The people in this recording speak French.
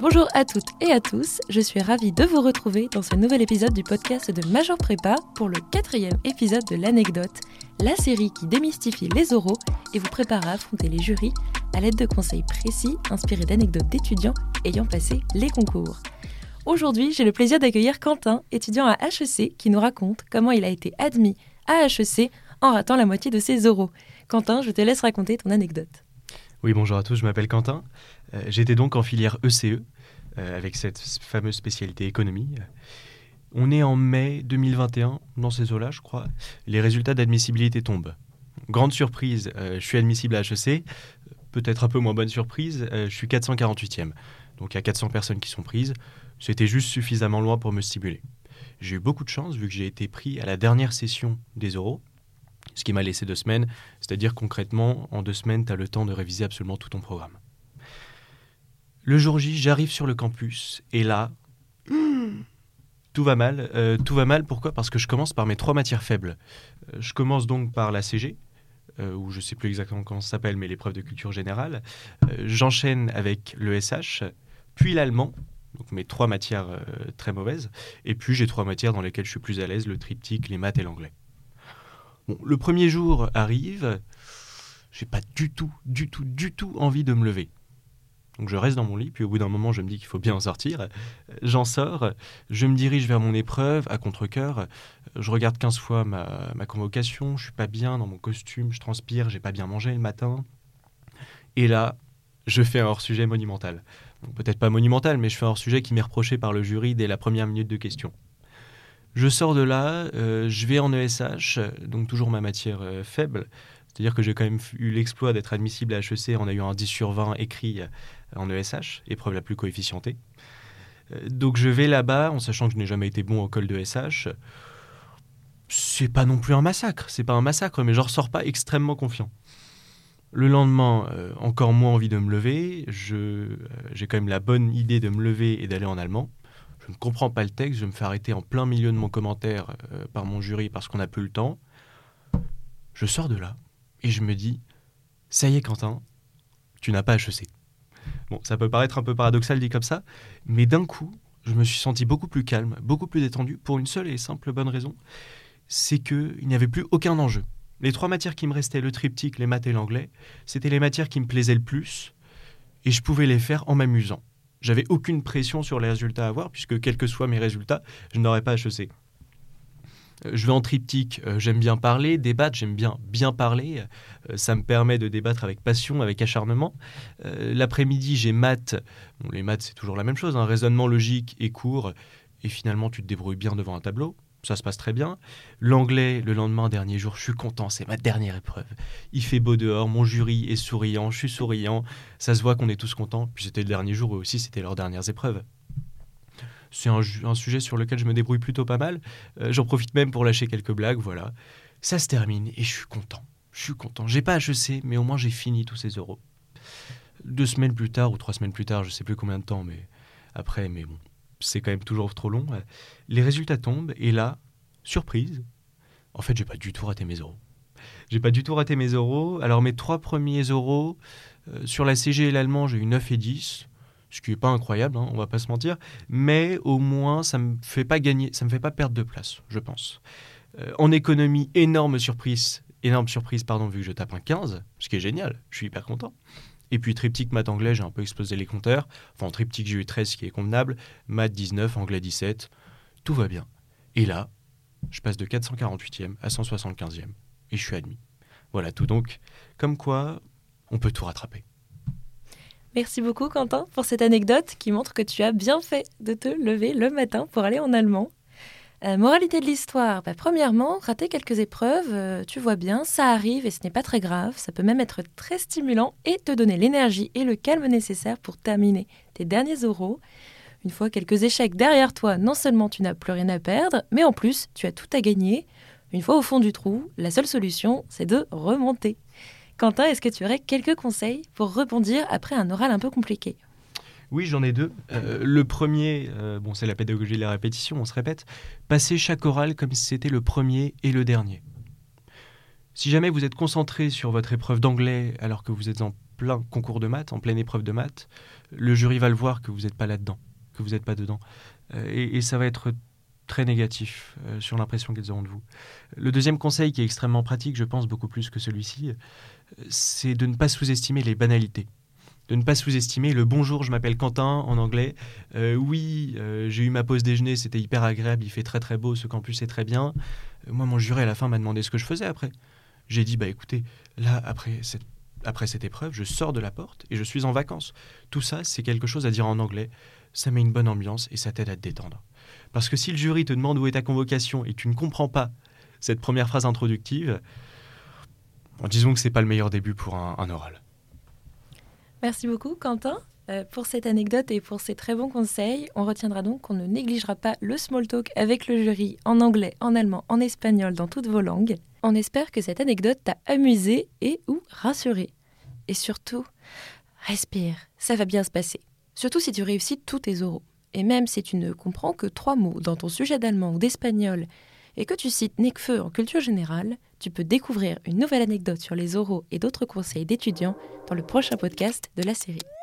Bonjour à toutes et à tous, je suis ravie de vous retrouver dans ce nouvel épisode du podcast de Major Prépa pour le quatrième épisode de l'anecdote, la série qui démystifie les oraux et vous prépare à affronter les jurys à l'aide de conseils précis inspirés d'anecdotes d'étudiants ayant passé les concours. Aujourd'hui, j'ai le plaisir d'accueillir Quentin, étudiant à HEC, qui nous raconte comment il a été admis à HEC en ratant la moitié de ses oraux. Quentin, je te laisse raconter ton anecdote. Oui, bonjour à tous, je m'appelle Quentin. Euh, j'étais donc en filière ECE, euh, avec cette fameuse spécialité économie. On est en mai 2021, dans ces eaux-là, je crois. Les résultats d'admissibilité tombent. Grande surprise, euh, je suis admissible à HEC. Peut-être un peu moins bonne surprise, je suis 448e. Donc il y a 400 personnes qui sont prises. C'était juste suffisamment loin pour me stimuler. J'ai eu beaucoup de chance vu que j'ai été pris à la dernière session des euros, ce qui m'a laissé deux semaines. C'est-à-dire concrètement, en deux semaines, tu as le temps de réviser absolument tout ton programme. Le jour J, j'arrive sur le campus et là, tout va mal. Euh, tout va mal, pourquoi? Parce que je commence par mes trois matières faibles. Euh, je commence donc par la CG, euh, ou je ne sais plus exactement comment ça s'appelle, mais l'épreuve de culture générale. J'enchaîne avec le SH, puis l'allemand, donc mes trois matières très mauvaises. Et puis j'ai trois matières dans lesquelles je suis plus à l'aise, le triptyque, les maths et l'anglais le premier jour arrive, j'ai pas du tout, du tout, du tout envie de me lever. Donc je reste dans mon lit, puis au bout d'un moment, je me dis qu'il faut bien en sortir. J'en sors, je me dirige vers mon épreuve à contre-coeur. Je regarde 15 fois ma, convocation, je suis pas bien dans mon costume, je transpire, j'ai pas bien mangé le matin. Et là, je fais un hors-sujet monumental. Peut-être pas monumental, mais je fais un hors-sujet qui m'est reproché par le jury dès la première minute de question. Je sors de là, euh, je vais en ESH, donc toujours ma matière euh, faible. C'est-à-dire que j'ai quand même eu l'exploit d'être admissible à HEC en ayant un 10 sur 20 écrit euh, en ESH, épreuve la plus coefficientée. donc je vais là-bas en sachant que je n'ai jamais été bon au col de SH. C'est pas non plus un massacre, c'est pas un massacre, mais je ressors pas extrêmement confiant. Le lendemain, encore moins envie de me lever. j'ai quand même la bonne idée de me lever et d'aller en allemand je ne comprends pas le texte, je me fais arrêter en plein milieu de mon commentaire euh, par mon jury parce qu'on n'a plus le temps. Je sors de là et je me dis, ça y est Quentin, tu n'as pas HEC. Bon, ça peut paraître un peu paradoxal dit comme ça, mais d'un coup, je me suis senti beaucoup plus calme, beaucoup plus détendu, pour une seule et simple bonne raison, c'est qu'il n'y avait plus aucun enjeu. Les trois matières qui me restaient, le triptyque, les maths et l'anglais, c'était les matières qui me plaisaient le plus, et je pouvais les faire en m'amusant. J'avais aucune pression sur les résultats à avoir, puisque quels que soient mes résultats, je n'aurais pas HEC. Euh, je vais en triptyque, euh, j'aime bien parler, débattre, j'aime bien bien parler. Euh, ça me permet de débattre avec passion, avec acharnement. L'après-midi, j'ai maths. les maths, c'est toujours la même chose, un hein. raisonnement logique et court. Et finalement, tu te débrouilles bien devant un tableau ça se passe très bien. L'anglais, le lendemain, dernier jour, je suis content, c'est ma dernière épreuve. Il fait beau dehors, mon jury est souriant, je suis souriant, ça se voit qu'on est tous contents. Puis c'était le dernier jour, eux aussi, c'était leurs dernières épreuves. C'est un, sujet sur lequel je me débrouille plutôt pas mal. Euh, j'en profite même pour lâcher quelques blagues, voilà. Ça se termine et je suis content. Je suis content. J'ai pas HEC, mais au moins j'ai fini tous ces euros. Deux semaines plus tard ou trois semaines plus tard, je sais plus combien de temps, mais après, mais bon, c'est quand même toujours trop long. Les résultats tombent et là, surprise, en fait, j'ai pas du tout raté mes euros. J'ai pas du tout raté mes euros. Alors mes trois premiers euros euh, sur la CG et l'allemand, j'ai eu 9 et 10, ce qui est pas incroyable, hein, on va pas se mentir, mais au moins ça me fait pas gagner, ça me fait pas perdre de place, je pense. Euh, en économie, énorme surprise, énorme surprise pardon, vu que je tape un 15, ce qui est génial, je suis hyper content. Et puis triptyque maths anglais, j'ai un peu explosé les compteurs. Enfin, en triptyque, j'ai eu 13, ce qui est convenable. Maths 19, anglais 17. Tout va bien. Et là, je passe de 448e à 175e. Et je suis admis. Voilà tout donc. Comme quoi, on peut tout rattraper. Merci beaucoup Quentin pour cette anecdote qui montre que tu as bien fait de te lever le matin pour aller en allemand. Euh, moralité de l'histoire, bah, premièrement, rater quelques épreuves, euh, tu vois bien, ça arrive et ce n'est pas très grave, ça peut même être très stimulant et te donner l'énergie et le calme nécessaire pour terminer tes derniers euros. Une fois quelques échecs derrière toi, non seulement tu n'as plus rien à perdre, mais en plus tu as tout à gagner. Une fois au fond du trou, la seule solution, c'est de remonter. Quentin, est-ce que tu aurais quelques conseils pour rebondir après un oral un peu compliqué? Oui, j'en ai deux. Euh, le premier, euh, bon, c'est la pédagogie de la répétition, on se répète. Passer chaque oral comme si c'était le premier et le dernier. Si jamais vous êtes concentré sur votre épreuve d'anglais alors que vous êtes en plein concours de maths, en pleine épreuve de maths, le jury va le voir que vous n'êtes pas là-dedans, que vous n'êtes pas dedans. Euh, et, ça va être très négatif sur l'impression qu'ils auront de vous. Le deuxième conseil qui est extrêmement pratique, je pense beaucoup plus que celui-ci, c'est de ne pas sous-estimer les banalités de ne pas sous-estimer le bonjour, je m'appelle Quentin en anglais. Euh, oui, euh, j'ai eu ma pause déjeuner, c'était hyper agréable, il fait très très beau, ce campus est très bien. Euh, moi, mon juré à la fin m'a demandé ce que je faisais après. J'ai dit, bah écoutez, là, après cette, après cette épreuve, je sors de la porte et je suis en vacances. Tout ça, c'est quelque chose à dire en anglais. Ça met une bonne ambiance et ça t'aide à te détendre. Parce que si le jury te demande où est ta convocation et tu ne comprends pas cette première phrase introductive, disons que c'est pas le meilleur début pour un oral. Merci beaucoup, Quentin. Euh, pour cette anecdote et pour ces très bons conseils, on retiendra donc qu'on ne négligera pas le small talk avec le jury en anglais, en allemand, en espagnol, dans toutes vos langues. On espère que cette anecdote t'a amusé et ou rassuré. Et surtout, respire, ça va bien se passer. Surtout si tu réussis tous tes oraux. Et même si tu ne comprends que trois mots dans ton sujet d'allemand ou d'espagnol et que tu cites Necfeu en culture générale, tu peux découvrir une nouvelle anecdote sur les oraux et d'autres conseils d'étudiants dans le prochain podcast de la série.